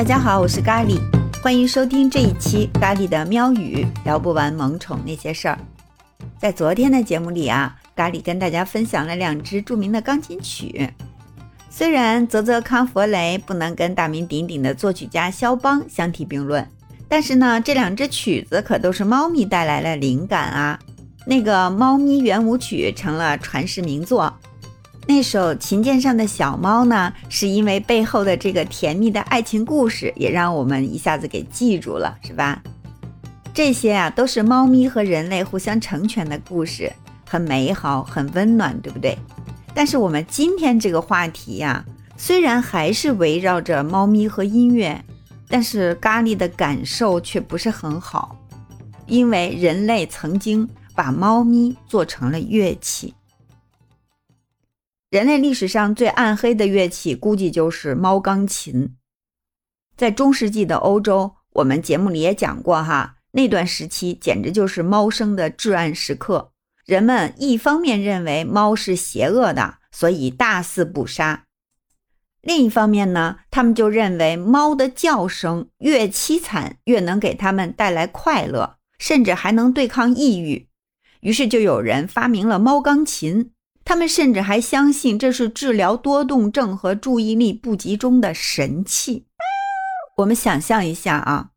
大家好，我是咖喱，欢迎收听这一期咖喱的喵语，聊不完萌宠那些事儿。在昨天的节目里啊，咖喱跟大家分享了两支著名的钢琴曲。虽然泽泽康佛雷不能跟大名鼎鼎的作曲家肖邦相提并论，但是呢，这两支曲子可都是猫咪带来了灵感啊。那个《猫咪圆舞曲》成了传世名作。那首琴键上的小猫呢，是因为背后的这个甜蜜的爱情故事，也让我们一下子给记住了，是吧？这些啊，都是猫咪和人类互相成全的故事，很美好，很温暖，对不对？但是我们今天这个话题呀，虽然还是围绕着猫咪和音乐，但是咖喱的感受却不是很好，因为人类曾经把猫咪做成了乐器。人类历史上最暗黑的乐器，估计就是猫钢琴。在中世纪的欧洲，我们节目里也讲过哈，那段时期简直就是猫生的至暗时刻。人们一方面认为猫是邪恶的，所以大肆捕杀；另一方面呢，他们就认为猫的叫声越凄惨，越能给他们带来快乐，甚至还能对抗抑郁。于是就有人发明了猫钢琴。他们甚至还相信这是治疗多动症和注意力不集中的神器。我们想象一下啊，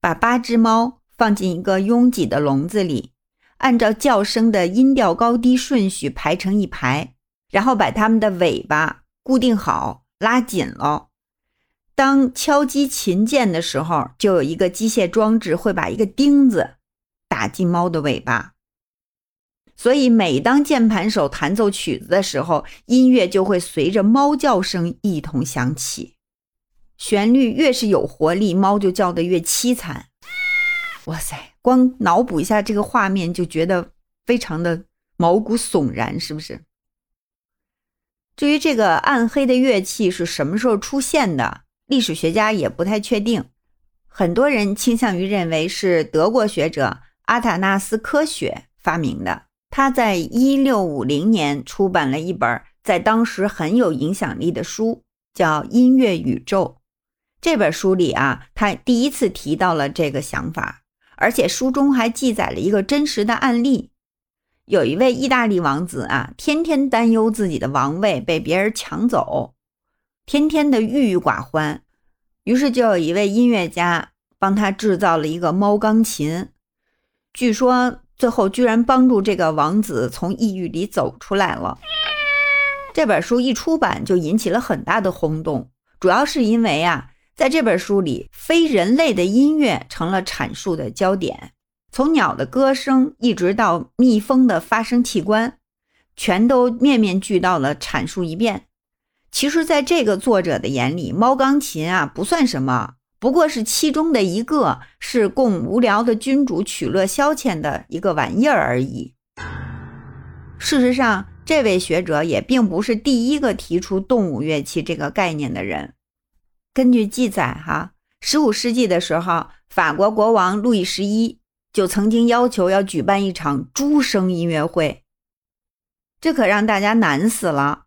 把八只猫放进一个拥挤的笼子里，按照叫声的音调高低顺序排成一排，然后把它们的尾巴固定好，拉紧了。当敲击琴键的时候，就有一个机械装置会把一个钉子打进猫的尾巴。所以，每当键盘手弹奏曲子的时候，音乐就会随着猫叫声一同响起。旋律越是有活力，猫就叫得越凄惨。哇塞，光脑补一下这个画面，就觉得非常的毛骨悚然，是不是？至于这个暗黑的乐器是什么时候出现的，历史学家也不太确定。很多人倾向于认为是德国学者阿塔纳斯科学发明的。他在一六五零年出版了一本在当时很有影响力的书，叫《音乐宇宙》。这本书里啊，他第一次提到了这个想法，而且书中还记载了一个真实的案例：有一位意大利王子啊，天天担忧自己的王位被别人抢走，天天的郁郁寡欢。于是就有一位音乐家帮他制造了一个猫钢琴，据说。最后居然帮助这个王子从抑郁里走出来了。这本书一出版就引起了很大的轰动，主要是因为啊，在这本书里，非人类的音乐成了阐述的焦点，从鸟的歌声一直到蜜蜂的发声器官，全都面面俱到了阐述一遍。其实，在这个作者的眼里，猫钢琴啊不算什么。不过是其中的一个，是供无聊的君主取乐消遣的一个玩意儿而已。事实上，这位学者也并不是第一个提出动物乐器这个概念的人。根据记载，哈，十五世纪的时候，法国国王路易十一就曾经要求要举办一场猪声音乐会，这可让大家难死了。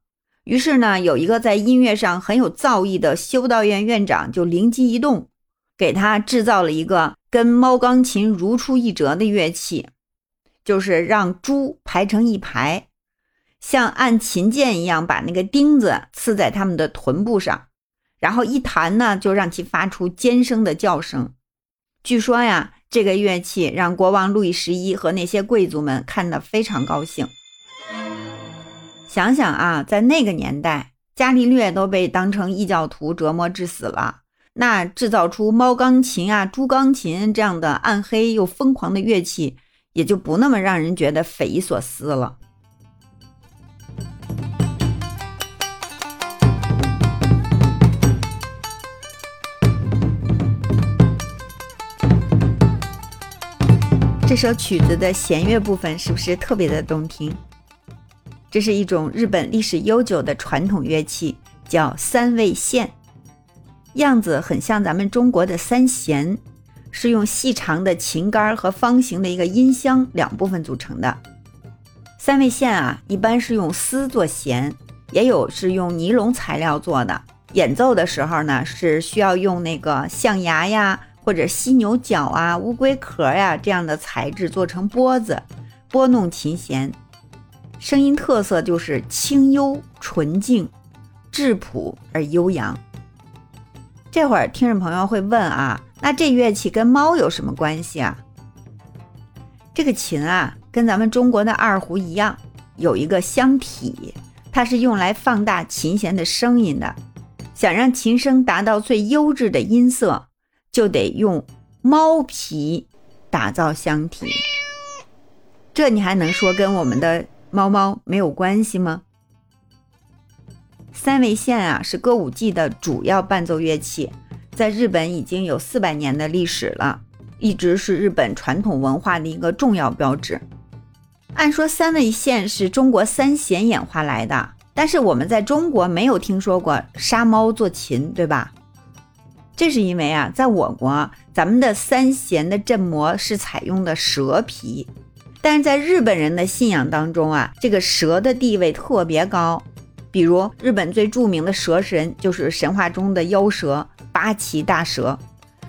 于是呢，有一个在音乐上很有造诣的修道院院长就灵机一动，给他制造了一个跟猫钢琴如出一辙的乐器，就是让猪排成一排，像按琴键一样把那个钉子刺在他们的臀部上，然后一弹呢，就让其发出尖声的叫声。据说呀，这个乐器让国王路易十一和那些贵族们看得非常高兴。想想啊，在那个年代，伽利略都被当成异教徒折磨致死了，那制造出猫钢琴啊、猪钢琴这样的暗黑又疯狂的乐器，也就不那么让人觉得匪夷所思了。这首曲子的弦乐部分是不是特别的动听？这是一种日本历史悠久的传统乐器，叫三味线，样子很像咱们中国的三弦，是用细长的琴杆和方形的一个音箱两部分组成的。三味线啊，一般是用丝做弦，也有是用尼龙材料做的，演奏的时候呢，是需要用那个象牙呀，或者犀牛角啊、乌龟壳呀这样的材质做成拨子，拨弄琴弦。声音特色就是清幽纯净、质朴而悠扬。这会儿听众朋友会问啊，那这乐器跟猫有什么关系啊？这个琴啊，跟咱们中国的二胡一样，有一个箱体，它是用来放大琴弦的声音的。想让琴声达到最优质的音色，就得用猫皮打造箱体。这你还能说跟我们的猫猫没有关系吗？三味线啊，是歌舞伎的主要伴奏乐器，在日本已经有四百年的历史了，一直是日本传统文化的一个重要标志。按说三味线是中国三弦演化来的，但是我们在中国没有听说过杀猫做琴，对吧？这是因为啊，在我国咱们的三弦的振膜是采用的蛇皮，但是在日本人的信仰当中啊，这个蛇的地位特别高。比如日本最著名的蛇神就是神话中的妖蛇八岐大蛇，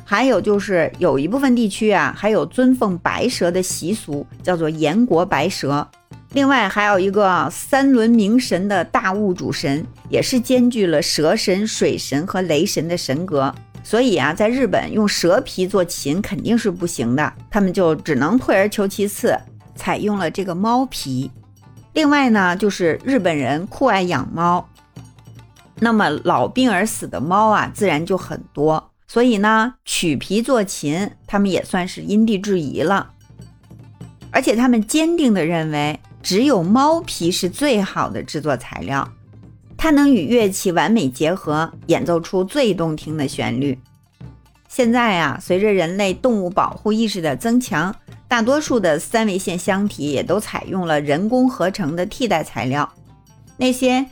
还有就是有一部分地区啊，还有尊奉白蛇的习俗，叫做岩国白蛇。另外还有一个三轮明神的大物主神，也是兼具了蛇神、水神和雷神的神格。所以啊，在日本用蛇皮做琴肯定是不行的，他们就只能退而求其次，采用了这个猫皮。另外呢，就是日本人酷爱养猫，那么老病而死的猫啊，自然就很多。所以呢，取皮做琴，他们也算是因地制宜了。而且他们坚定地认为，只有猫皮是最好的制作材料，它能与乐器完美结合，演奏出最动听的旋律。现在啊，随着人类动物保护意识的增强。大多数的三维线箱体也都采用了人工合成的替代材料，那些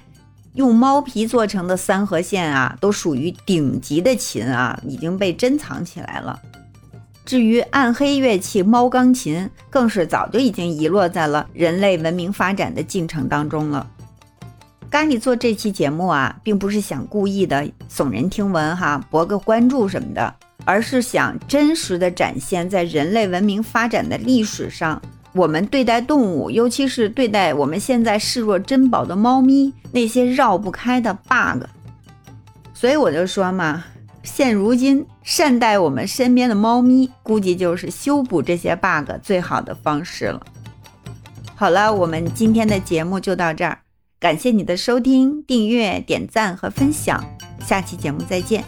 用猫皮做成的三和线啊，都属于顶级的琴啊，已经被珍藏起来了。至于暗黑乐器猫钢琴，更是早就已经遗落在了人类文明发展的进程当中了。咖喱做这期节目啊，并不是想故意的耸人听闻哈，博个关注什么的。而是想真实的展现，在人类文明发展的历史上，我们对待动物，尤其是对待我们现在视若珍宝的猫咪，那些绕不开的 bug。所以我就说嘛，现如今善待我们身边的猫咪，估计就是修补这些 bug 最好的方式了。好了，我们今天的节目就到这儿，感谢你的收听、订阅、点赞和分享，下期节目再见。